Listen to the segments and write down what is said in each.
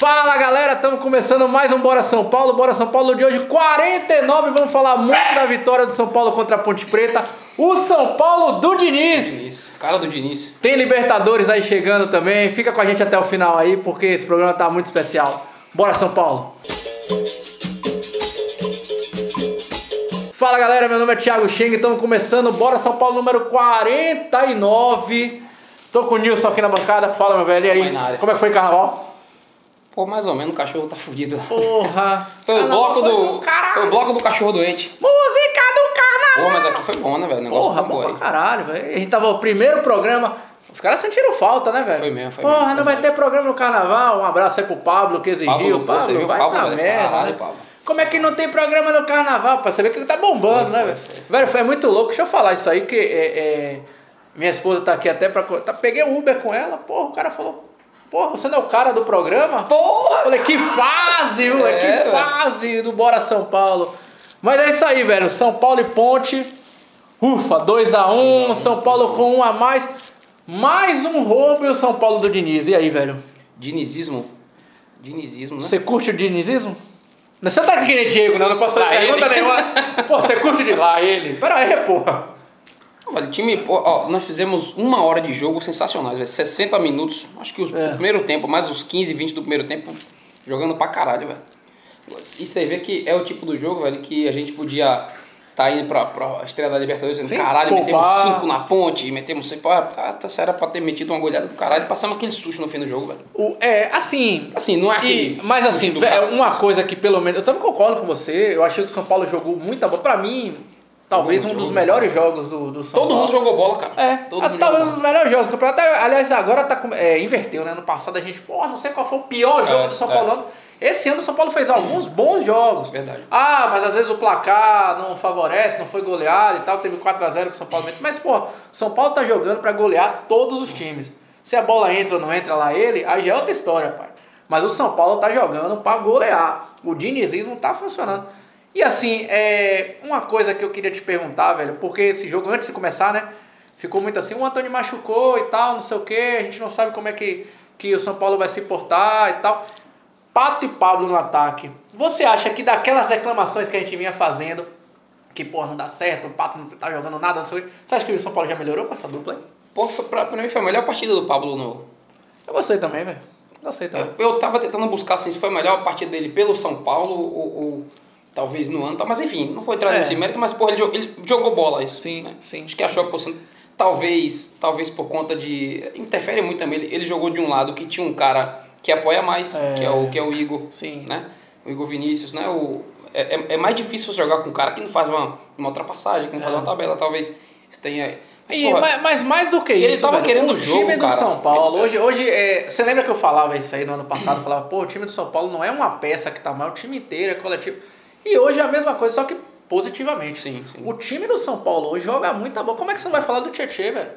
Fala galera, estamos começando mais um Bora São Paulo. Bora São Paulo de hoje, 49. Vamos falar muito da vitória do São Paulo contra a Ponte Preta. O São Paulo do Diniz. Diniz, cara do Diniz. Tem Libertadores aí chegando também. Fica com a gente até o final aí, porque esse programa tá muito especial. Bora São Paulo. Fala galera, meu nome é Thiago Cheng, estamos começando Bora São Paulo número 49. Tô com o Nilson aqui na bancada. Fala, meu velho, e aí? Como é que foi o carnaval? Pô, mais ou menos o cachorro tá fudido. Porra! Foi o Carnaval bloco do. Foi o bloco do cachorro doente. Música do carnaval! Pô, mas aqui foi bom, né, velho? O negócio Porra, bom aí. pra caralho, velho. A gente tava o primeiro programa. Os caras sentiram falta, né, velho? Foi mesmo, foi Porra, mesmo. não vai ter programa no carnaval. Um abraço aí pro Pablo que exigiu. Pablo, você viu o vai Pablo, pra velho? merda. Caralho, né? Pablo. Como é que não tem programa no carnaval? Pra saber que tá bombando, Foi, né, velho? foi. Velho, foi muito louco. Deixa eu falar isso aí, que é, é, minha esposa tá aqui até pra. Tá, peguei o Uber com ela, porra, o cara falou. Porra, você não é o cara do programa? Porra! Falei, que fase, moleque, É, que velho. fase do Bora São Paulo. Mas é isso aí, velho. São Paulo e Ponte. Ufa, 2x1. São Paulo com um a mais. Mais um roubo e o São Paulo do Diniz. E aí, velho? Dinizismo. Dinizismo, né? Você curte o dinizismo? Você tá aqui que nem Diego, não. Não posso fazer Lá pergunta ele. nenhuma. Pô, você curte de lá ele? Pera aí, porra. Ó, velho, time, ó, nós fizemos uma hora de jogo sensacionais, velho. 60 minutos. Acho que o É. primeiro tempo, mais os 15, 20 do primeiro tempo, jogando pra caralho, velho. E você vê que é o tipo do jogo, velho, que a gente podia tá indo pra, pra estreia da Libertadores dizendo, Sim, caralho, metemos. 5 na ponte, metemos 5. Ah, tá, era pra ter metido uma goleada do caralho passamos aquele susto no fim do jogo, velho. O, é, assim, Assim, não é aquele. E- mas assim, é uma coisa que pelo menos. Eu também concordo com você. Eu achei que o São Paulo jogou muita bola. Pra mim, talvez um dos melhores jogos do, do São Todo Paulo. mundo jogou bola, cara. É, Todo mundo talvez um dos melhores jogos do campeonato. Aliás, agora tá, com- é, inverteu, né? No passado a gente, pô, não sei qual foi o pior jogo É, do São é. Paulo. Esse ano o São Paulo fez alguns bons jogos. Verdade. Ah, mas às vezes o placar não favorece, não foi goleado e tal. Teve 4x0 que o São Paulo. Mas, pô, São Paulo tá jogando pra golear todos os times. Se a bola entra ou não entra lá ele, aí já é outra história, pai. Mas o São Paulo tá jogando pra golear. O dinizismo tá funcionando. E assim, é uma coisa que eu queria te perguntar, velho, porque esse jogo, antes de começar, né? Ficou muito assim, o Antônio machucou e tal, não sei o que, a gente não sabe como é que, que o São Paulo vai se portar e tal. Pato e Pablo no ataque. Você acha que daquelas reclamações que a gente vinha fazendo, que pô, não dá certo, o Pato não tá jogando nada, não sei o que, você acha que o São Paulo já melhorou com essa dupla aí? Pô, foi, pra, pra mim foi a melhor partida do Pablo no. Eu gostei também, velho. Gostei também. Eu, eu tava tentando buscar assim, se foi a melhor partida dele pelo São Paulo ou, ou talvez no ano, tá? mas enfim, não foi entrar É. nesse mérito, mas porra, ele, ele jogou bola isso. Sim, né? sim. Acho que achou que fosse- talvez, talvez por conta de. Interfere muito também. Ele, ele jogou de um lado que tinha um cara que apoia mais, É. que, é o, que é o Igor. Sim. Né? O Igor Vinícius, né? O, é, é- é mais difícil jogar com um cara que não faz uma, uma ultrapassagem, que não faz É. uma tabela, talvez tenha. Mas, E, porra, mas, mas mais do que ele isso, tava velho, querendo o o jogo, time do cara. São Paulo, hoje, hoje é, você lembra que eu falava isso aí no ano passado? Eu falava, pô, o time do São Paulo não é uma peça que tá mal, o time inteiro é coletivo. E hoje é a mesma coisa, só que positivamente. Sim, sim. O time do São Paulo hoje joga muita bola. Como é que você não vai falar do Tietchan, velho?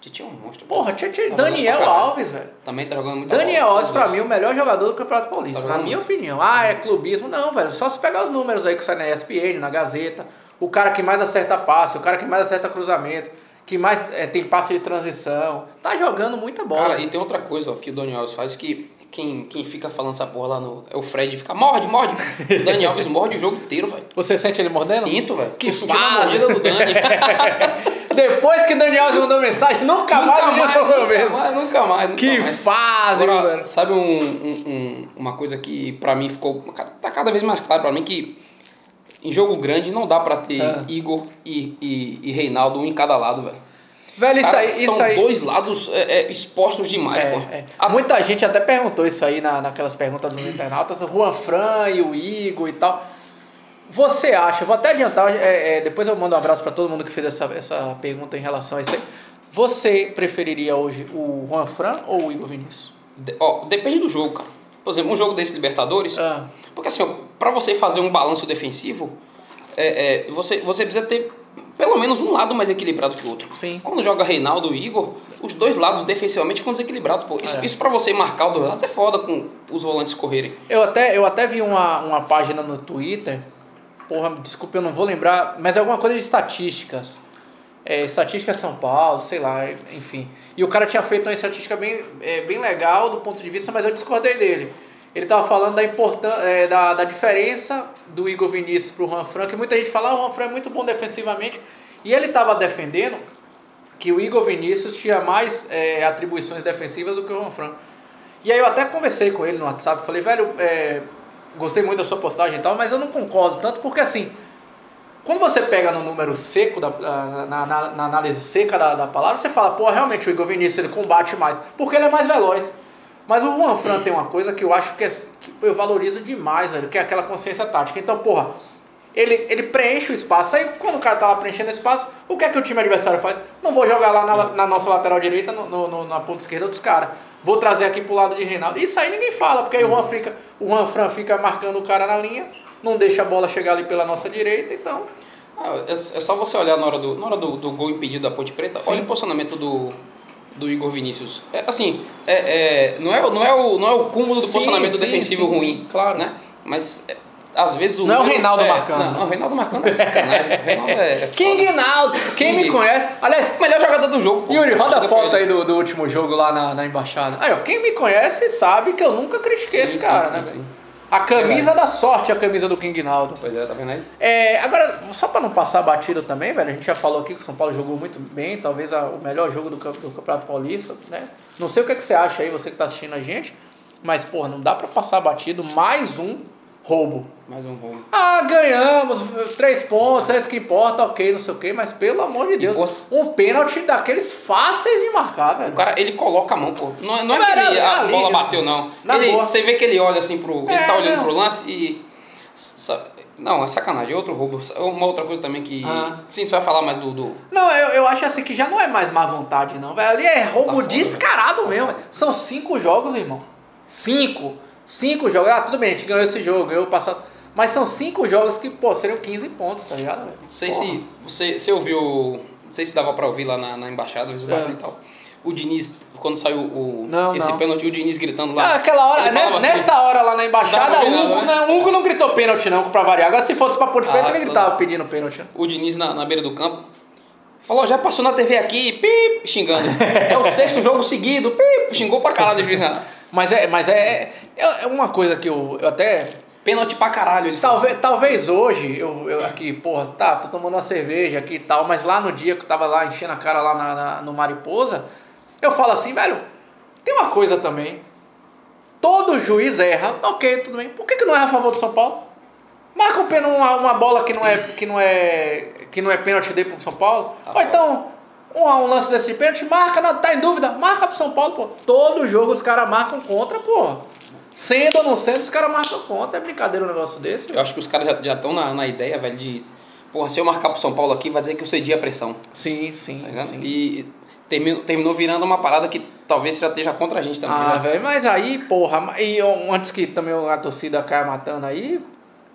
Titi é um monstro. Porra, Tietchan, Tá Daniel. Alves, velho. Também tá jogando muito Daniel Alves, pra mim, o melhor jogador do Campeonato Paulista. Tá na minha muito. opinião. Ah, é clubismo. Não, velho. Só se pegar os números aí que sai na ESPN, na Gazeta. O cara que mais acerta passe, o cara que mais acerta cruzamento, que mais é, tem passe de transição. Tá jogando muita bola. Cara, e tem outra coisa ó, que o Daniel Alves faz que quem, quem fica falando essa porra lá no. É o Fred, fica morde, morde. O Daniel Alves morde o jogo inteiro, velho. Você sente ele mordendo? Sinto, velho. Que fase. do Dani. Depois que Daniel Alves mandou mensagem, nunca, mais ele mais, resolveu nunca mesmo. mais, nunca mais, nunca Que mais. fase, Agora, velho. sabe um, um- um- uma coisa que pra mim ficou. Tá cada vez mais claro pra mim que em jogo grande não dá pra ter É. Igor e, e, e Reinaldo um em cada lado, velho. Velho, isso Cara, aí. são Isso aí... dois lados é, é, expostos demais, É, pô. é. A- Muita gente até perguntou isso aí na, naquelas perguntas dos internautas, o Juan Fran e o Igor e tal. Você acha, vou até adiantar, é, é, depois eu mando um abraço para todo mundo que fez essa, essa pergunta em relação a isso aí. Você preferiria hoje o Juan Fran ou o Igor Vinícius? de- ó, depende do jogo, cara. Por exemplo, um jogo desse Libertadores, Ah, Porque assim, ó, pra você fazer um balanço defensivo, é, é, você, você precisa ter pelo menos um lado mais equilibrado que o outro. Sim. Quando joga Reinaldo e Igor, os dois lados defensivamente ficam desequilibrados. Pô. Isso, É. isso pra você marcar os dois lados é foda com os volantes correrem. eu, até, eu até vi uma, uma página no Twitter, porra, desculpa, eu não vou lembrar, mas é alguma coisa de estatísticas. É, estatística São Paulo, sei lá, enfim. E o cara tinha feito uma estatística bem, é, bem legal do ponto de vista, mas eu discordei dele. ele tava falando da, importan é, da, da diferença do Igor Vinícius pro Juan Fran, que muita gente fala, ah, o Juan Fran é muito bom defensivamente, e ele tava defendendo que o Igor Vinícius tinha mais é, atribuições defensivas do que o Juan Fran. E aí eu até conversei com ele no WhatsApp, falei, velho, é, gostei muito da sua postagem e tal, mas eu não concordo tanto, porque assim, quando você pega no número seco, da, na, na, na análise seca da, da, palavra, você fala, pô, realmente o Igor Vinícius ele combate mais, porque ele é mais veloz. Mas o Juan Fran tem uma coisa que eu acho que, é, que eu valorizo demais, velho, que é aquela consciência tática. Então, porra, ele, ele preenche o espaço. Aí quando o cara tá lá preenchendo o espaço, o que é que o time adversário faz? Não vou jogar lá na, na nossa lateral direita, no, no, na ponta esquerda dos caras. Vou trazer aqui pro lado de Reinaldo. Isso aí ninguém fala, porque aí o Juan, fica, o Juan Fran fica marcando o cara na linha, não deixa a bola chegar ali pela nossa direita, então. Ah, é, é, só você olhar na hora do, na hora do, do gol impedido da Ponte Preta, Sim. olha o posicionamento do, do Igor Vinícius. É, assim, é, é, não, é, não, é o, não é o cúmulo do sim, posicionamento sim, defensivo sim, ruim, claro. né? Mas é, às vezes o. Não é o Reinaldo é, marcando. Não, não, o Reinaldo marcando é sacanagem. o Reinaldo é. King Reinaldo! Quem King. me conhece. Aliás, melhor jogador do jogo. Pô. Yuri, roda a foto aí do, do último jogo lá na, na embaixada. Aí, ó, quem me conhece sabe que eu nunca critiquei sim, esse cara, sim, né, sim, A camisa é da sorte, a camisa do King Naldo. Pois é, tá vendo aí? É, agora, só pra não passar batido também, velho, a gente já falou aqui que o São Paulo jogou muito bem, talvez a, o melhor jogo do, do Campeonato Paulista, né? Não sei o que, é que você acha aí, você que tá assistindo a gente, mas, porra, não dá pra passar batido mais um roubo. Mais um roubo. Ah, ganhamos, três pontos, é isso que importa, ok, não sei o que, mas pelo amor de Deus, um pênalti daqueles fáceis de marcar, velho. O cara, ele coloca a mão, pô. Não, não é que ele, a ali, bola bateu, não. Ele, você vê que ele olha assim pro. É, ele tá olhando não. pro lance e. Não, é sacanagem, é outro roubo. Uma outra coisa também que. Ah. Sim, você vai falar mais do. do... Não, eu, eu acho assim que já não é mais má vontade, não, velho. Ali é roubo tá descarado foda, mesmo. São cinco jogos, irmão. Cinco. Cinco jogos. Ah, tudo bem, a gente ganhou esse jogo, ganhou o passado. Mas são cinco jogos que, pô, seriam 15 pontos, tá ligado? Não sei se você, você ouviu. Não sei se dava pra ouvir lá na, na embaixada, o é. e tal. O Diniz, quando saiu o, não, esse não. pênalti, o Diniz gritando lá. Ah, aquela hora, né, assim, nessa hora lá na embaixada, o Hugo, né? não, Hugo não gritou pênalti, não, pra variar. Agora, se fosse pra Ponte Preta, ah, ele gritava não. pedindo pênalti. O Diniz na, na beira do campo. Falou, já passou na TV aqui, pip, xingando. é o sexto jogo seguido, pip, xingou pra caralho de Mas é, mas é, é, é uma coisa que eu, eu até. Pênalti pra caralho. Ele talvez, talvez hoje, eu, eu aqui, porra, tá, tô tomando uma cerveja aqui e tal, mas lá no dia que eu tava lá enchendo a cara lá na, na, no Mariposa, eu falo assim, velho, tem uma coisa também. Todo juiz erra, ok, tudo bem. Por que, que não erra a favor do São Paulo? Marca um pênalti, uma, uma bola que não é, que não é, que não é pênalti dele pro São Paulo. Tá Ou então, um, um lance desse pênalti, marca, não, tá em dúvida, marca pro São Paulo, pô. Todo jogo os caras marcam contra, pô. Sendo ou não sendo, os caras marcam contra. É brincadeira um negócio desse. Eu acho que os caras já estão na, na ideia, velho, de. Porra, se eu marcar pro São Paulo aqui, vai dizer que eu cedi a pressão. Sim, sim. Tá sim. E terminou, terminou virando uma parada que talvez já esteja contra a gente também. Ah, velho, mas aí, porra, e antes que também a torcida caia matando aí,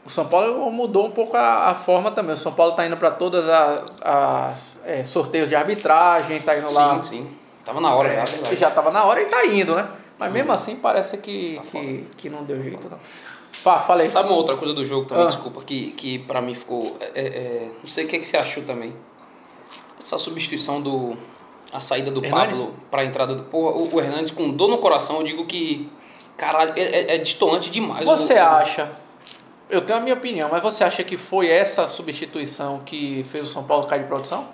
o São Paulo mudou um pouco a, a forma também. O São Paulo tá indo para todas as, as é, sorteios de arbitragem, tá indo sim, lá. Sim, sim. Tava na hora é, já. Já tava na hora e tá indo, né? Mas mesmo assim parece que, tá que, que não deu jeito, não. Fá, falei. Sabe uma outra coisa do jogo também, ah. desculpa, que, que pra mim ficou. É, é, é não sei o que, é que você achou também. Essa substituição do. A saída do Hernandes? Pablo pra entrada do. Porra, o, o Hernandes com dor no coração, eu digo que. Caralho, é, é, é destoante demais. Você o, acha? Eu tenho a minha opinião, mas você acha que foi essa substituição que fez o São Paulo cair de produção?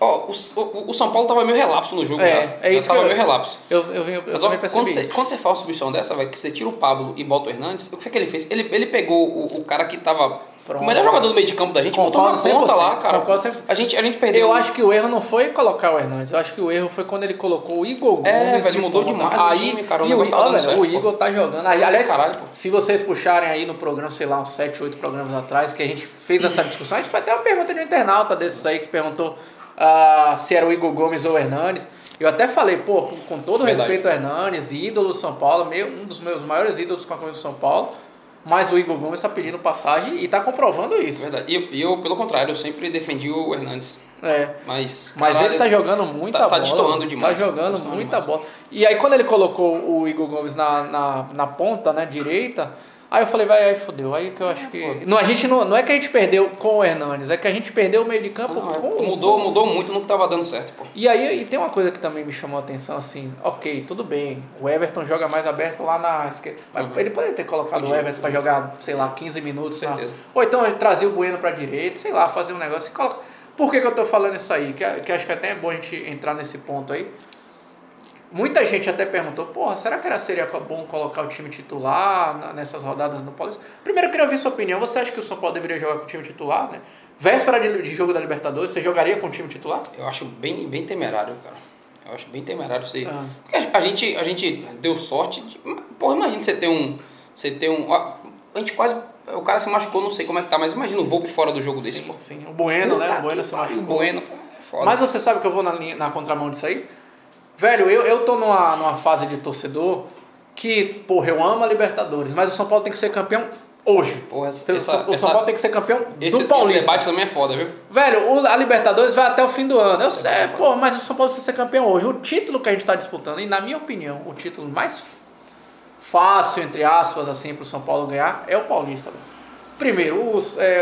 Ó, oh, o, o, São Paulo tava meio relapso no jogo. É, já. é isso já tava eu, meio relapso. Eu, eu, eu, Mas, ó, quando, você, quando você faz uma substituição dessa, vai que você tira o Pablo e bota o Hernandes, o que foi que ele fez? Ele, ele pegou o, o cara que tava. Pronto. O melhor jogador do meio de campo da gente, botou na ponta lá, cara. A gente, a gente perdeu. Eu acho que o erro não foi colocar o Hernandes. Eu acho que o erro foi quando ele colocou o Igor é, Gomes. É, ele mudou demais aí, o time, cara. O, e o, olha, certo, o Igor pô. tá jogando. Aí, aliás, Caralho, se vocês puxarem aí no programa, sei lá, uns 7, 8 programas atrás, que a gente fez essa discussão, a gente foi até uma pergunta de um internauta desses aí que perguntou uh, se era o Igor Gomes ou o Hernanes. Eu até falei, pô, com todo Verdade. respeito ao Hernanes, ídolo do São Paulo, meu, um dos meus maiores ídolos com a camisa do São Paulo, mas o Igor Gomes está pedindo passagem e está comprovando isso. Verdade. E eu, pelo contrário, eu sempre defendi o Hernandes. É. Mas, mas ele tá jogando muita tá, bola. Tá destoando demais. Tá jogando tá muita demais. bola. E aí quando ele colocou o Igor Gomes na, na, na ponta, né, direita, Aí eu falei, vai, aí fodeu. Aí que eu acho que. Não, a gente não, não é que a gente perdeu com o Hernandes, é que a gente perdeu o meio de campo Não, com mudou, mudou muito, não tava dando certo, pô. E aí e tem uma coisa que também me chamou a atenção, assim, ok, tudo bem, o Everton joga mais aberto lá na esquerda. Mas Uhum. ele poderia ter colocado o Everton pra jogar, sei lá, 15 minutos. na- Certeza. Ou então ele trazia o Bueno pra direita, sei lá, fazer um negócio e coloca. Por que, que eu tô falando isso aí? Que, que acho que até é bom a gente entrar nesse ponto aí. Muita gente até perguntou, porra, será que era, seria bom colocar o time titular nessas rodadas no Paulista? Primeiro eu queria ouvir sua opinião. Você acha que o São Paulo deveria jogar com o time titular, né? Véspera de, de jogo da Libertadores, você jogaria com o time titular? Eu acho bem, bem temerário, cara. Eu acho bem temerário você. Ah. Porque a, a gente, a gente deu sorte. De, porra, imagina você ter um. Você ter um. A, a gente quase. O cara se machucou, não sei como é que tá, mas imagina o Volpe fora do jogo desse, Sim, pô. sim. O Bueno, né? Puta O Bueno se machucou. O Bueno, pô, é foda. Mas você sabe que eu vou na, linha- na contramão disso aí? Velho, eu, eu tô numa, numa fase de torcedor que, porra, eu amo a Libertadores, mas o São Paulo tem que ser campeão hoje. Porra, O essa, o São essa- Paulo tem que ser campeão esse, do esse Paulista. debate também é foda, viu? Velho, o- a Libertadores vai até o fim do ano. Eu sei, é pô, mas o São Paulo precisa ser campeão hoje. O título que a gente tá disputando, e na minha opinião, o título mais fácil, entre aspas, assim, pro São Paulo ganhar é o Paulista. velho. Primeiro, os, é, é,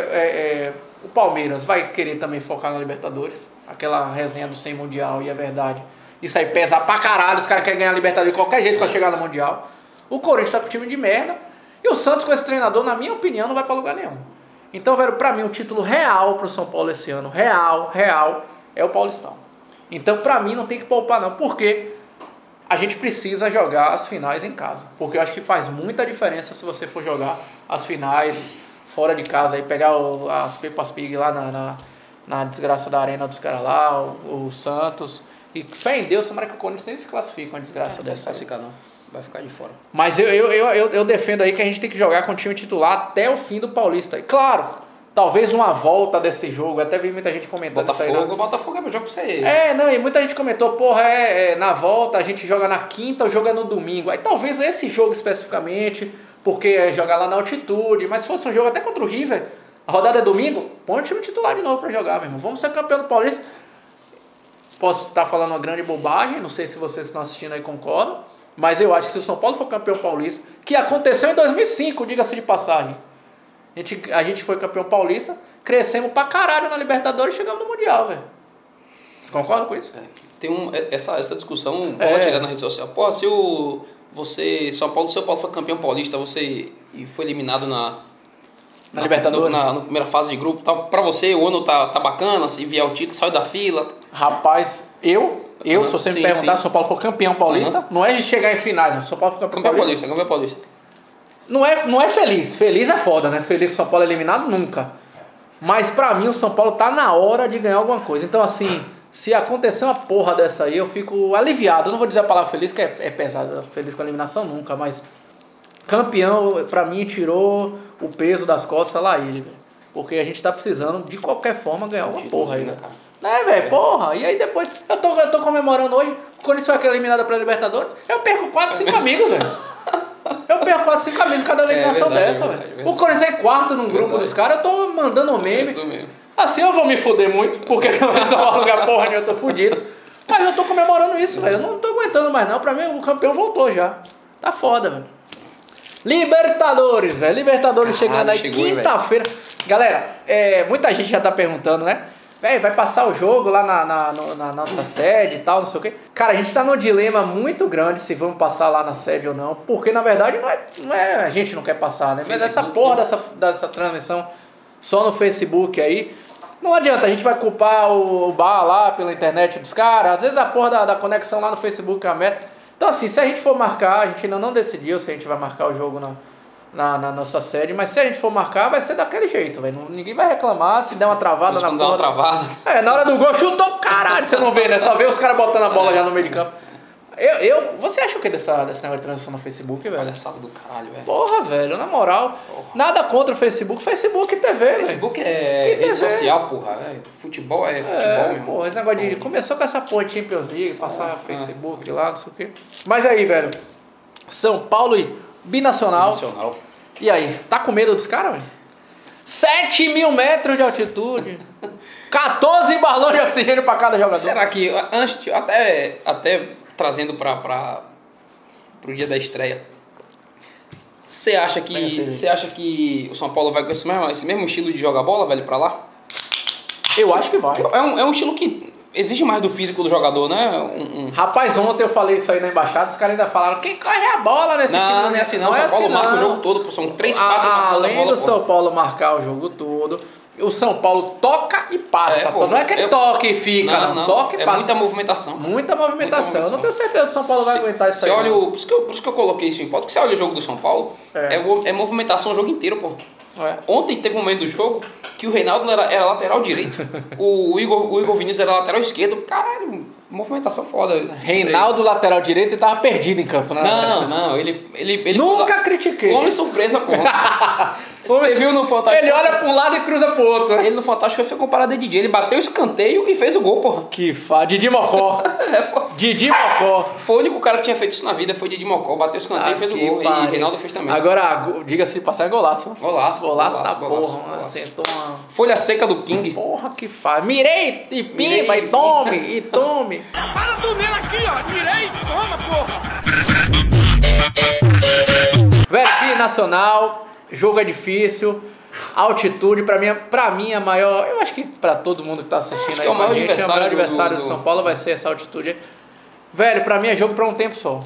é, o Palmeiras vai querer também focar na Libertadores. Aquela resenha do 100 Mundial, e é verdade. Isso aí pesa pra caralho. Os caras querem ganhar a Libertadores de qualquer jeito pra chegar no Mundial. O Corinthians tá com time de merda. E o Santos com esse treinador, na minha opinião, não vai pra lugar nenhum. Então, velho, pra mim, o título real pro São Paulo esse ano, real, real, é o Paulistão. Então, pra mim, não tem que poupar, não. Porque a gente precisa jogar as finais em casa. Porque eu acho que faz muita diferença se você for jogar as finais fora de casa. Aí pegar o- as Pepas Pig lá na, na, na desgraça da arena dos caras lá, o, o Santos. E fé em Deus, tomara que o Corinthians nem se classifique uma desgraça Não vai dessa. aí. ficar, não. Vai ficar de fora. Mas eu, eu, eu, eu, eu defendo aí que a gente tem que jogar com o time titular até o fim do Paulista. E claro, talvez uma volta desse jogo. Até vi muita gente comentando isso aí. Botafogo, né? Botafogo é meu jogo pra você. É, não, e muita gente comentou, porra, é, é, na volta a gente joga na quinta ou joga no domingo. Aí talvez esse jogo especificamente, porque é jogar lá na altitude, mas se fosse um jogo até contra o River, a rodada é domingo, põe o time titular de novo pra jogar, meu irmão. Vamos ser campeão do Paulista. Posso estar falando uma grande bobagem, não sei se vocês estão assistindo aí concordam, mas eu acho que se o São Paulo for campeão paulista, que aconteceu em 2005, diga-se de passagem. A gente, a gente foi campeão paulista, crescemos pra caralho na Libertadores e chegamos no Mundial, velho. Vocês concordam com isso? É, Tem um, é- essa, essa discussão É. rola direto na rede social. Pô, se o você, São Paulo, São Paulo foi campeão paulista, você e foi eliminado na Na Libertadores? na, na primeira fase de grupo, tá, pra você o ano tá, tá bacana, se vier o título, saiu da fila. Rapaz, eu, eu, se você me Sim, perguntar, sim. São Paulo for campeão paulista, não é de chegar em finais, não. São Paulo for campeão, Campeão paulista. paulista, campeão paulista. Não é, não é feliz. Feliz é foda, né? Feliz que o São Paulo é eliminado, nunca. Mas pra mim, o São Paulo tá na hora de ganhar alguma coisa. Então, assim, se acontecer uma porra dessa aí, eu fico aliviado. Eu não vou dizer a palavra feliz, que é, é pesado. Feliz com a eliminação, nunca. Mas campeão, pra mim, tirou o peso das costas lá ele, velho. Porque a gente tá precisando, de qualquer forma, ganhar alguma porra aí, né, né? cara? É, velho, porra. E aí depois, eu tô, eu tô comemorando hoje, quando isso foi aquela eliminada pra Libertadores, eu perco 4, 5 amigos, velho. Eu perco 4, 5 amigos cada eliminação verdade, dessa, é velho. é O Corinthians é quarto num grupo Verdade. dos caras, eu tô mandando um É meme. isso mesmo. Assim eu vou me fuder muito, porque eu não vou lugar porra nenhuma, eu tô fudido. Mas eu tô comemorando isso, velho. Eu não tô aguentando mais não. Pra mim, o campeão voltou já. Tá foda, velho. Libertadores, velho. Libertadores Caralho, chegando aí quinta-feira. Galera, é, muita gente já tá perguntando, né? Vai passar o jogo lá na, na, no- na nossa sede e tal, não sei o quê. Cara, a gente tá num dilema muito grande se vamos passar lá na sede ou não. Porque, na verdade, não é, não é a gente não quer passar, né? Mas essa porra né? dessa, dessa transmissão só no Facebook aí. Não adianta, a gente vai culpar o bar lá pela internet dos caras. Às vezes a porra da, da conexão lá no Facebook é a meta. Então, assim, se a gente for marcar, a gente ainda não decidiu se a gente vai marcar o jogo na, na, na nossa sede, mas se a gente for marcar, vai ser daquele jeito, velho. Ninguém vai reclamar se der uma travada na dá uma porra. travada. É, na hora do gol, chutou, caralho, você não vê, né? Só vê os caras botando a bola já no meio de campo. Eu, eu, você acha o que desse desse negócio de transmissão no Facebook, velho? Palhaçada do caralho, velho. Porra, velho, na moral. Nada contra o Facebook. Facebook e TV, velho. Facebook é E rede TV. social, porra. velho. Futebol é futebol, É, meu irmão. porra, esse negócio de. Começou com essa porra de Champions League, passar Facebook lá, não sei o quê. Mas aí, velho. São Paulo e Binacional. Nacional. E aí, tá com medo dos caras, velho? 7 mil metros de altitude. 14 balões de oxigênio pra cada jogador. Será que antes de- até até trazendo para para pro dia da estreia Você acha que você acha que o São Paulo vai com esse mesmo, esse mesmo estilo de jogar bola, velho, pra lá? Eu acho que vai. É um, é um estilo que exige mais do físico do jogador, né? Um, um- Rapaz, ontem eu falei isso aí na embaixada, os caras ainda falaram, quem corre a bola nesse time? Não, não é assim não. O São Paulo marca o jogo todo, são três, quatro Além bola, do. São Paulo marcar o jogo todo, o São Paulo toca e passa. É, pô, não é que ele eu- toca e fica, não. Não, não. Toca e é passa. muita movimentação. Muita movimentação. Muita Eu não tenho certeza que o São Paulo vai Se- aguentar isso aí. olha não. o, por, isso que eu, por isso que eu coloquei isso em pauta, porque você olha o jogo do São Paulo, É. é, é movimentação o jogo inteiro, pô. É. Ontem teve um momento do jogo que o Reinaldo era, era lateral direito, o, Igor, o Igor Vinícius era lateral esquerdo. Caralho, movimentação foda. Reinaldo, lateral direito, ele tava perdido em campo, né? Não, não, ele. ele, ele Nunca critiquei. Homem surpresa, pô. Você viu no Fantástico? Ele olha pra um lado e cruza pro outro. Ele no Fantástico foi comparado a Didi. Ele bateu o escanteio e fez o gol, porra. Que fa... Didi Mocó. É, pô. Didi Mocó. Foi o único cara que tinha feito isso na vida, foi Didi Mocó, bateu o escanteio e fez o Ah, gol. pariu. E Reinaldo fez também. Agora, go- diga-se passar, é golaço. Golaço, Golaço da golaço, porra. golaço. Sentou uma... Folha seca do King. Porra, que faz. Mirei e pimba, Mirei. e tome, e tome. Para do nele aqui, ó. Mirei, toma, porra. Velho, binacional, jogo é difícil. Altitude, pra mim, pra mim, a maior. Eu acho que pra todo mundo que tá assistindo que aí é o a maior gente, é o adversário maior do- adversário do, do- São Paulo vai ser essa altitude. aí. Velho, pra mim é jogo pra um tempo só.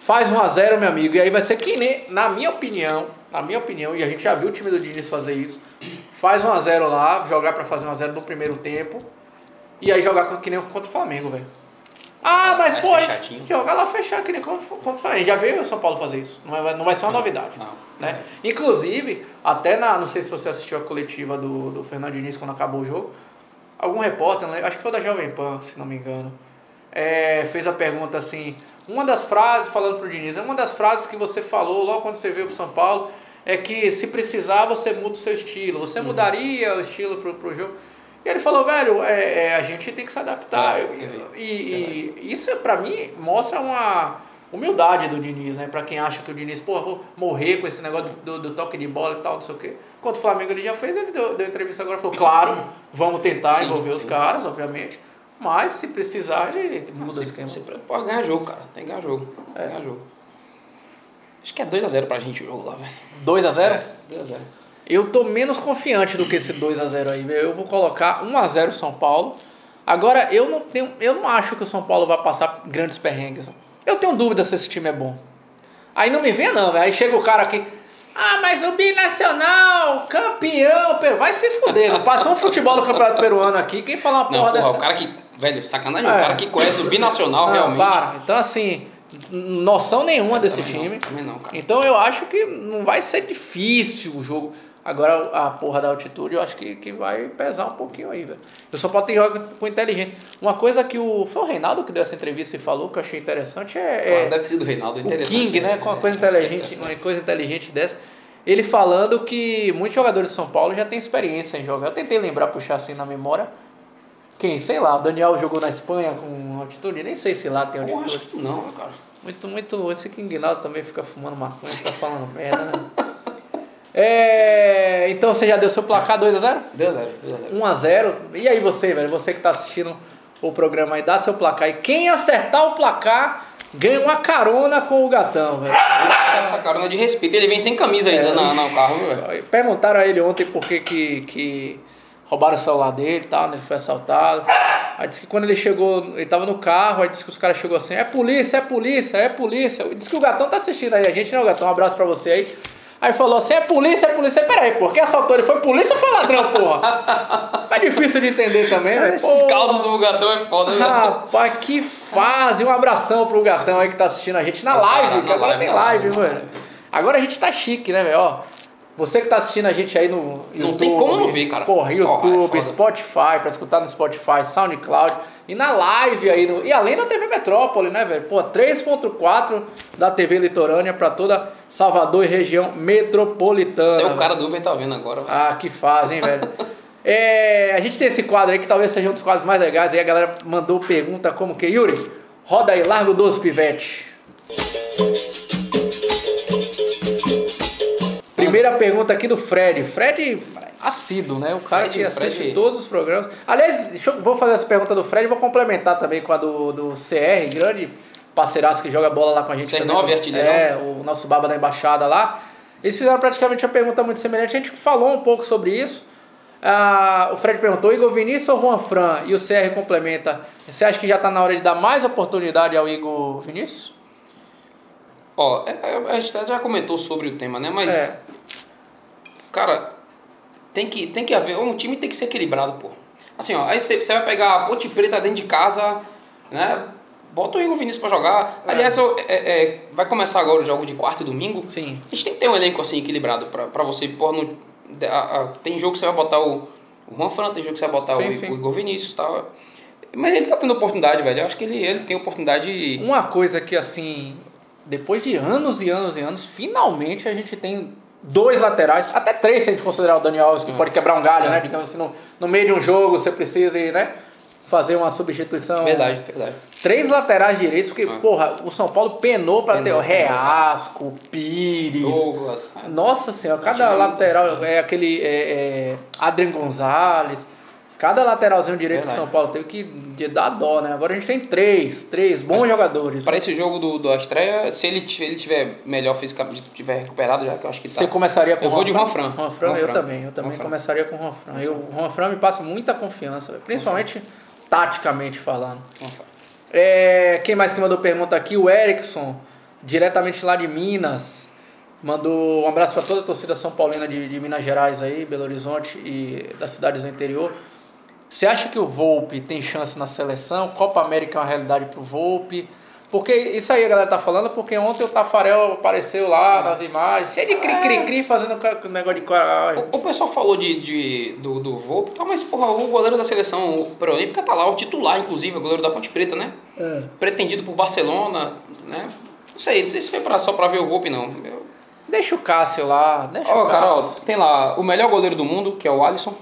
Faz 1x0, meu amigo, e aí vai ser que nem, na minha opinião, na minha opinião, e a gente já viu o time do Diniz fazer isso. Faz 1x0 lá, jogar pra fazer 1x0 no primeiro tempo. E aí jogar que nem contra o Flamengo, velho. Ah, mas pô, fechadinho. jogar lá fechar que nem contra o Flamengo. Já veio o São Paulo fazer isso. Não vai, não vai ser uma novidade Não. né? Inclusive, até na, não sei se você assistiu a coletiva do, do Fernando Diniz quando acabou o jogo, algum repórter, lembro, acho que foi da Jovem Pan, se não me engano, é, fez a pergunta assim, uma das frases, falando pro Diniz, uma das frases que você falou logo quando você veio pro São Paulo é que se precisar você muda o seu estilo, você Uhum. mudaria o estilo pro, pro jogo? E ele falou, velho, é, é, a gente tem que se adaptar. É, e, e isso, pra mim, mostra uma humildade do Diniz, né? Pra quem acha que o Diniz, pô, vou morrer com esse negócio do, do toque de bola e tal, não sei o quê. Enquanto o Flamengo ele já fez, ele deu, deu entrevista agora e falou, claro, vamos tentar Sim, envolver os sim. caras, obviamente. Mas se precisar, ele muda o Você, esquema. pode ganhar jogo, cara. Tem que ganhar jogo. Tem que ganhar jogo. Acho que é 2x0 pra gente o jogo lá, velho. 2x0? 2x0. Eu tô menos confiante do que esse 2x0 aí, velho. Eu vou colocar 1x0 São Paulo. Agora, eu não, tenho, eu não acho que o São Paulo vai passar grandes perrengues. Eu tenho dúvida se esse time é bom. Aí não me vê não, velho. Aí chega o cara aqui. Ah, mas o Binacional, campeão. Peru." Vai se fuder. Não passa um futebol do Campeonato Peruano aqui. Quem fala uma Não, porra porra, dessa? o cara que. Velho, sacanagem. É. O cara que conhece o binacional Não, realmente. para. Então, assim, noção nenhuma desse time. Não, não, cara. Então eu acho que não vai ser difícil o jogo. Agora a porra da altitude eu acho que, que vai pesar um pouquinho aí, velho. Eu só pode ter jogo com inteligente. Uma coisa que o. Foi o Reinaldo que deu essa entrevista e falou que eu achei interessante é. Claro, é deve ter sido o Reinaldo. o interessante, King, né? Com uma coisa inteligente, uma coisa inteligente dessa. Ele falando que muitos jogadores de São Paulo já têm experiência em jogar. Eu tentei lembrar, puxar assim na memória. Quem? Sei lá, o Daniel jogou na Espanha com altitude, nem sei se lá tem altitude. não, cara. Muito, muito. Esse King Naldo também fica fumando maconha, fica falando merda, né? É, então você já deu seu placar 2x0? 2x0, 2x0. 1x0. E aí você, velho? Você que tá assistindo o programa aí, dá seu placar. E quem acertar o placar ganha uma carona com o gatão, velho. Essa carona de respeito. Ele vem sem camisa ainda É. na, no carro, velho? Perguntaram a ele ontem por que, que, que roubaram o celular dele e tal, né? Ele foi assaltado. Aí disse que quando ele chegou, ele tava no carro, aí disse que os caras chegou assim, é polícia, é polícia, é polícia. Disse que o gatão tá assistindo aí a gente, né, o gatão? Um abraço pra você aí. Aí falou assim, é polícia, é polícia. Peraí, pô, quem assaltou ele foi polícia ou foi ladrão, porra? É difícil de entender também, velho. Esses causos do gatão é foda, viu? Rapaz, que fase! Um abração pro gatão aí que tá assistindo a gente na live, que agora tem na live, velho. Agora a gente tá chique, né, velho? Você que tá assistindo a gente aí no YouTube. Não tem como não ver, cara. Porra, é YouTube. Spotify, pra escutar no Spotify, SoundCloud. E na live aí, no, e além da TV Metrópole, né, velho? Pô, 3.4 da TV Litorânea pra toda Salvador e região metropolitana. Até o cara do Uber tá vendo agora, velho. Ah, que fase, hein, velho? É, a gente tem esse quadro aí que talvez seja um dos quadros mais legais. Aí a galera mandou pergunta como que, Yuri, roda aí, larga o 12 pivete. Primeira pergunta aqui do Fred. Fred, assíduo, né? O cara Fred- que assiste Fred- todos os programas. Aliás, eu- vou fazer essa pergunta do Fred e vou complementar também com a do, do CR, grande parceiraço que joga bola lá com a gente CR9, também. artilheirão. É, o nosso baba da embaixada lá. Eles fizeram praticamente uma pergunta muito semelhante, a gente falou um pouco sobre isso. Ah, o Fred perguntou, Igor Vinícius ou Juan Fran? E o CR complementa, você acha que já está na hora de dar mais oportunidade ao Igor Vinícius? Ó, é, é, a gente já comentou sobre o tema, né? Mas, É. cara, tem que, tem que haver, um time tem que ser equilibrado, pô. Assim, ó, aí você, vai pegar a Ponte Preta dentro de casa, né? Bota o Igor Vinícius pra jogar. É. Aliás, eu- é- é, vai começar agora o jogo de quarta e domingo. Sim. A gente tem que ter um elenco assim equilibrado pra, pra você pôr no. a- a- tem jogo que você vai botar o, o Juan Fran, tem jogo que você vai botar Sim, o, sim. o Igor Vinícius e tal. Mas ele tá tendo oportunidade, velho. Eu acho que ele, ele tem oportunidade. Uma coisa que, assim, depois de anos e anos e anos, finalmente a gente tem dois laterais, até três se a gente considerar o Daniel Alves, que pode quebrar um galho, É. né? Digamos assim, no, no meio de um jogo você precisa, ir, né? Fazer uma substituição. Verdade, verdade. Três laterais direitos, porque, É. porra, o São Paulo penou pra ter o Reasco, Pires. Douglas. Nossa senhora, cada lateral é aquele é, é, Adrian Gonzalez. Cada lateralzinho direito que Verdade. São Paulo teve que dar dó, né? Agora a gente tem três, três bons jogadores. Para esse jogo do, do estreia, se ele, ele tiver melhor fisicamente, tiver recuperado, já que eu acho que tá. Você começaria com Eu vou de Juan Juan Fran. Juan Fran, Juan eu também. Eu também começaria com o Juan Fran. Eu, o Juan Fran me passa muita confiança, principalmente taticamente falando. É, quem mais que mandou pergunta aqui? O Erickson, diretamente lá de Minas. Mandou um abraço para toda a torcida São Paulina de, de Minas Gerais aí, Belo Horizonte e das cidades do interior. Você acha que o Volpe tem chance na seleção? Copa América é uma realidade pro Volpe? Porque isso aí a galera tá falando, porque ontem o Tafarel apareceu lá nas imagens, cheio de cri-cri-cri, fazendo ca- negócio de... O, o pessoal falou de, de- do, do Volpe, tá, mas porra, o goleiro da seleção pré-olímpica tá lá, o titular, inclusive, o goleiro da Ponte Preta, né? É. Pretendido por Barcelona, né? Não sei, não sei se foi pra, só pra ver o Volpe, não. Eu- Deixa o Cássio lá, deixa Ó, o Carol, tem lá o melhor goleiro do mundo, que é o Alisson.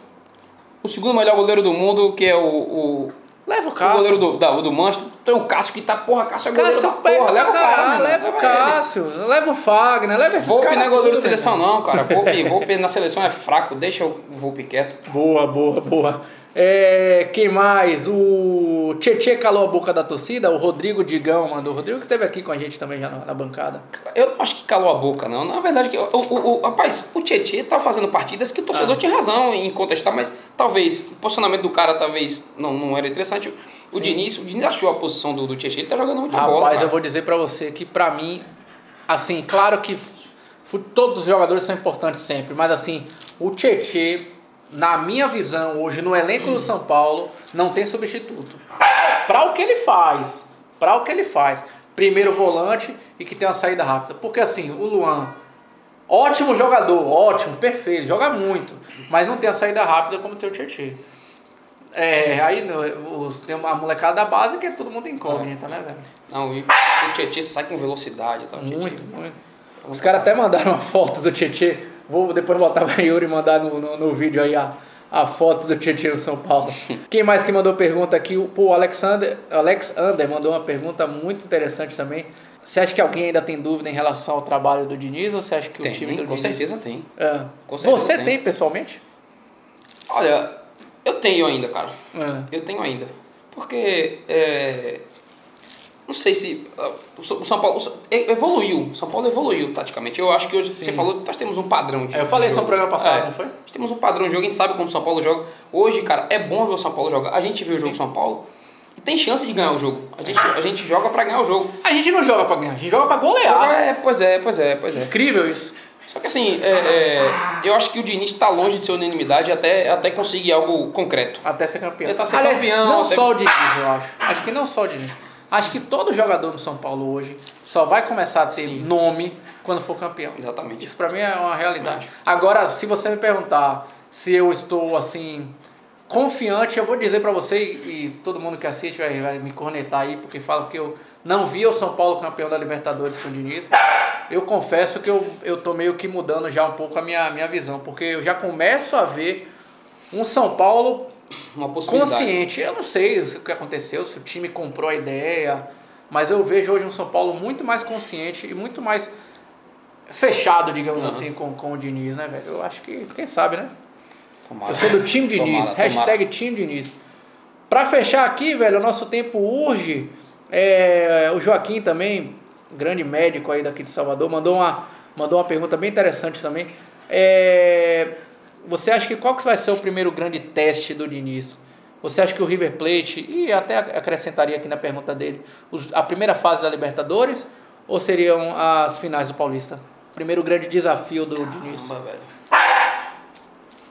O segundo melhor goleiro do mundo, que é o, o, Leva o o Cássio. goleiro do, da, do Manchester. Tem o Cássio que tá, porra, Cássio é goleiro Cássio da porra. Leva o cara, leva o ele. Cássio, leva o Fagner, leva esses Volpe não é goleiro de seleção, não, cara. Volpe, Volpe na seleção é fraco, deixa o Volpe quieto. Boa, boa, boa. É, quem mais? O Tietê calou a boca da torcida, o Rodrigo Digão mandou. O Rodrigo que esteve aqui com a gente também já na, na bancada. Eu não acho que calou a boca, não. Na verdade, que o, o, o- rapaz, o Tietchan tá fazendo partidas que o torcedor Ah. tinha razão em contestar, mas talvez o posicionamento do cara talvez não, não era interessante. O Sim. Diniz, o Diniz achou a posição do, do Tietchan, ele tá jogando muita bola. Rapaz, eu vou dizer pra você que pra mim, assim, claro que todos os jogadores são importantes sempre, mas assim, o Tietê, na minha visão, hoje no elenco do São Paulo, não tem substituto. Pra o que ele faz, pra o que ele faz. Primeiro volante e que tem uma saída rápida. Porque assim, o Luan, ótimo jogador, ótimo, perfeito, joga muito, mas não tem a saída rápida como tem o Tietê. É, aí no- os, tem a molecada da base que é todo mundo incógnita, né, velho? Não, e o Tietchan sai com velocidade. Tá? Tietchan- Muito, muito. Os caras até mandaram uma foto do Tietchan. Vou depois botar pra Yuri mandar no, no, no vídeo aí a, a foto do Tietchan São Paulo. Quem mais que mandou pergunta aqui? O pô, o Alexander, Alex Ander mandou uma pergunta muito interessante também. Você acha que alguém ainda tem dúvida em relação ao trabalho do Diniz ou você acha que Tem, o time do com Diniz... certeza tem. É. Com certeza Você tem. tem pessoalmente? Olha, eu tenho ainda, cara. É. Eu tenho ainda. Porque. é, não sei se. ah, O São Paulo e- evoluiu. São Paulo evoluiu taticamente. Eu acho que hoje, você falou, nós temos um padrão de. É, eu falei isso no programa passado, É. não foi? Nós temos um padrão de jogo, a gente sabe como o São Paulo joga. Hoje, cara, é bom ver o São Paulo jogar. A gente vê o jogo do São Paulo e tem chance de ganhar o jogo. A gente, a gente joga pra ganhar o jogo. A gente não joga pra ganhar, a gente joga pra golear. É, pois é, pois é, pois é. Incrível isso. Só que assim, é, é, eu acho que o Diniz está longe de ser unanimidade até, até conseguir algo concreto. Até ser campeão. Ele tá ser Aliás, campeão, Não até- só o Diniz, eu acho. Acho que não só o Diniz. Acho que todo jogador no São Paulo hoje só vai começar a ter Sim. nome quando for campeão. Exatamente. Isso pra mim é uma realidade. Acho. Agora, se você me perguntar se eu estou assim confiante, eu vou dizer pra você e, e todo mundo que assiste vai, vai me cornetar aí porque fala que eu não vi o São Paulo campeão da Libertadores com o Diniz. Eu confesso que eu, eu tô meio que mudando já um pouco a minha, minha visão, porque eu já começo a ver um São Paulo Uma possibilidade. consciente. Eu não sei o que aconteceu, se o time comprou a ideia, mas eu vejo hoje um São Paulo muito mais consciente e muito mais fechado, digamos Uhum. assim, com, com o Diniz, né, velho? Eu acho que, quem sabe, né? Tomara. Eu sou do time Diniz, Tomara, hashtag time Diniz. Pra fechar aqui, velho, o nosso tempo urge. É, o Joaquim também, grande médico aí daqui de Salvador, mandou uma, mandou uma pergunta bem interessante também. É, você acha que qual que vai ser o primeiro grande teste do Diniz? Você acha que o River Plate, e até acrescentaria aqui na pergunta dele, a primeira fase da Libertadores ou seriam as finais do Paulista? Primeiro grande desafio do Diniz. Caramba, velho.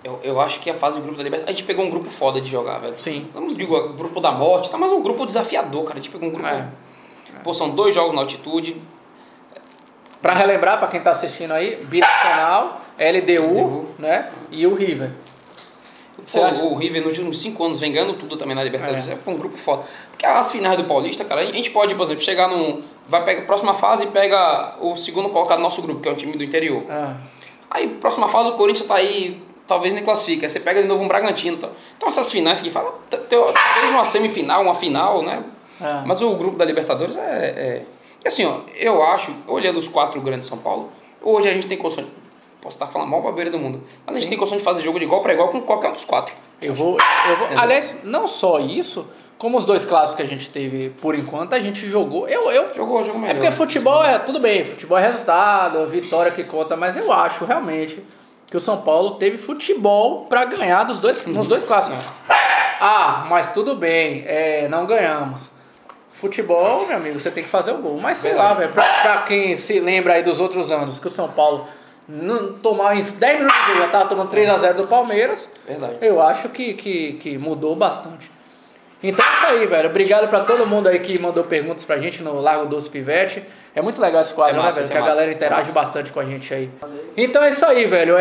Eu, eu acho que a fase do grupo da Libertadores. A gente pegou um grupo foda de jogar, velho. Sim. Não digo o grupo da morte, tá? Mas um grupo desafiador, cara. A gente pegou um grupo. É. Pô, são dois jogos na altitude. Para relembrar, para quem está assistindo aí, Binacional, LDU, LDU. né? E o River. Pô, o River nos últimos cinco anos vem ganhando tudo também na Libertadores. É, um grupo foda. Porque as finais do Paulista, cara, a gente pode, por exemplo, chegar num. Vai pegar a próxima fase e pega o segundo colocado do nosso grupo, que é o time do interior. Ah, Aí, próxima fase, o Corinthians tá aí, talvez nem classifica. Aí você pega de novo um Bragantino. Tá? Então, essas finais que fala, talvez uma semifinal, uma final, né? ah. Mas o grupo da Libertadores é. é... e Assim, ó, eu acho, olhando os quatro grandes de São Paulo, hoje a gente tem condições. Posso estar falando mal bobeira do mundo. Mas a gente tem condições de fazer jogo de igual para igual com qualquer um dos quatro. Eu vou, eu vou. Aliás, não só isso, como os dois clássicos que a gente teve por enquanto, a gente jogou. Eu, eu, Jogou, jogou É melhor. porque futebol é tudo bem, futebol é resultado, vitória que conta, mas eu acho realmente que o São Paulo teve futebol pra ganhar dos dois, nos dois clássicos. Ah, mas tudo bem, é, não ganhamos. Futebol, meu amigo, você tem que fazer o gol. Mas sei lá, velho, pra, pra quem se lembra aí dos outros anos, que o São Paulo não tomava em 10 minutos de jogo, já tava tomando 3x0 do Palmeiras, Verdade. eu acho que, que, que mudou bastante. Então é isso aí, velho. Obrigado pra todo mundo aí que mandou perguntas pra gente no Lago Doce Pivete. É muito legal esse quadro, É massa, né, velho? isso Que é a massa, galera é interage massa. bastante com a gente aí. Então é isso aí, velho.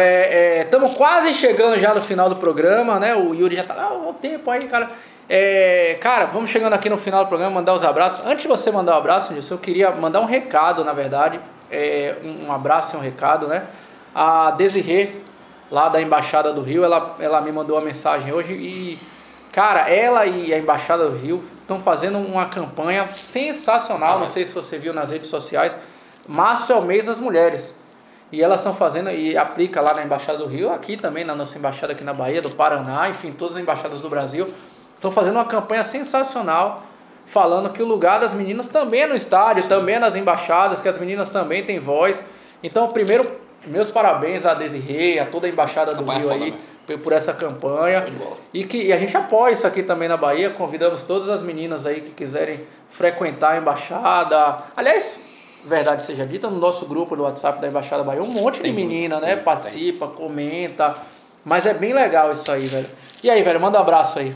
Estamos quase chegando já no final do programa, né? O Yuri já tá lá, ó, o tempo aí, cara. É, cara, vamos chegando aqui no final do programa, mandar os abraços. Antes de você mandar o abraço, Nilson, eu queria mandar um recado, na verdade. É, um, abraço e um recado, né? A Desirê, lá da Embaixada do Rio, ela, ela me mandou uma mensagem hoje e, cara, ela e a Embaixada do Rio estão fazendo uma campanha sensacional. Não sei se você viu nas redes sociais. Março é o mês das mulheres. E elas estão fazendo, e aplica lá na Embaixada do Rio, aqui também, na nossa embaixada aqui na Bahia, do Paraná, enfim, todas as embaixadas do Brasil. Estão fazendo uma campanha sensacional, falando que o lugar das meninas também é no estádio, também é nas embaixadas, que as meninas também têm voz. Então, primeiro, meus parabéns a Desirê, a toda a embaixada do Campanha Rio aí, né? por- essa campanha. De. E que e a gente apoia isso aqui também na Bahia. Convidamos todas as meninas aí que quiserem frequentar a embaixada. Aliás, verdade seja dita, no nosso grupo do WhatsApp da Embaixada Bahia, um monte de Tem menina, muito, né? tem, Participa, comenta. Mas é bem legal isso aí, velho. E aí, velho, manda um abraço aí.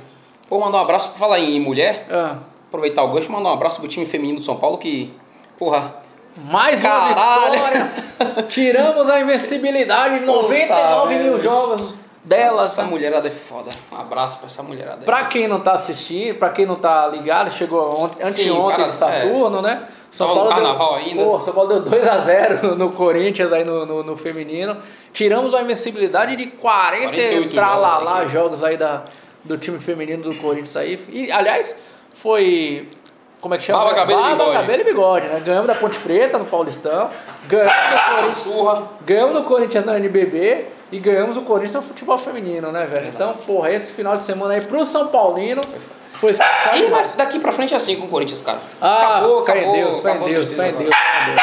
Vou mandar um abraço pra falar em mulher. Ah, Aproveitar o gancho e mandar um abraço pro time feminino do São Paulo que, porra, mais uma Caralho. vitória. Tiramos a invencibilidade de 99 mil velho. jogos delas. essa mulherada é foda. Um abraço pra essa mulherada. Pra quem não tá assistindo, pra quem não tá ligado, chegou ontem, anteontem de Saturno, né? São Paulo carnaval deu, ainda. Pô, São Paulo deu 2x0 no, Corinthians aí no, no, no feminino. Tiramos uma invencibilidade de 40 48 tralalá jogos aí, jogos aí da, do time feminino do Corinthians aí. E, aliás, foi. Como é que chama? Barba, cabelo e Barba, bigode. cabelo e bigode, né? Ganhamos da Ponte Preta no Paulistão. Ganhamos do Corinthians. Surra. Ganhamos no Corinthians na NBB e ganhamos o Corinthians no futebol feminino, né, velho? Então, porra, esse final de semana aí pro São Paulino foi especial. E vai, daqui pra frente é assim com o Corinthians, cara. Ah, acabou, acabou. Deus, fé em Deus, fé em. Deus, fé em Deus.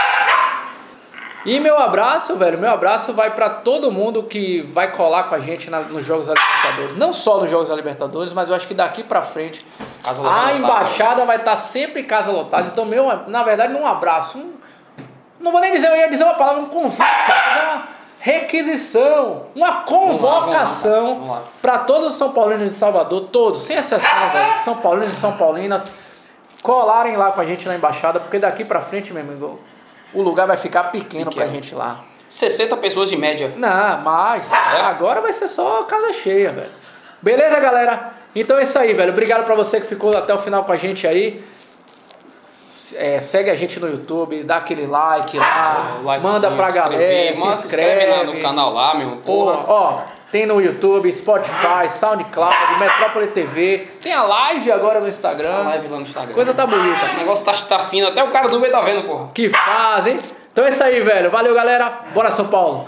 E meu abraço, velho, meu abraço vai pra todo mundo que vai colar com a gente na- nos Jogos da Libertadores. Não só nos Jogos da Libertadores, mas eu acho que daqui pra frente Casa a lotada. embaixada vai estar sempre em casa lotada. Então, meu, na verdade, um abraço. um- não vou nem dizer, eu ia dizer uma palavra, um convite, é uma requisição, uma convocação para todos os São Paulinos de Salvador, todos, sem exceção, velho, São Paulinos e São Paulinas, colarem lá com a gente na embaixada, porque daqui pra frente, meu amigo, o lugar vai ficar pequeno, pra Pequeno. gente lá. 60 pessoas de média. Não, mas É? agora vai ser só casa cheia, velho. Beleza, galera? Então é isso aí, velho. Obrigado pra você que ficou até o final com a gente aí. É, segue a gente no YouTube, dá aquele like lá, likezinho, manda pra se galera, se Manda, inscreve. lá no canal lá, meu. Porra. ó, tem no YouTube, Spotify, SoundCloud, Metrópole TV. Tem a live agora no Instagram. A live lá no Instagram. Coisa tá bonita. O negócio tá, tá fino. Até o cara do Uber tá vendo, porra. Que fazem. Então é isso aí, velho. Valeu, galera. Bora, São Paulo.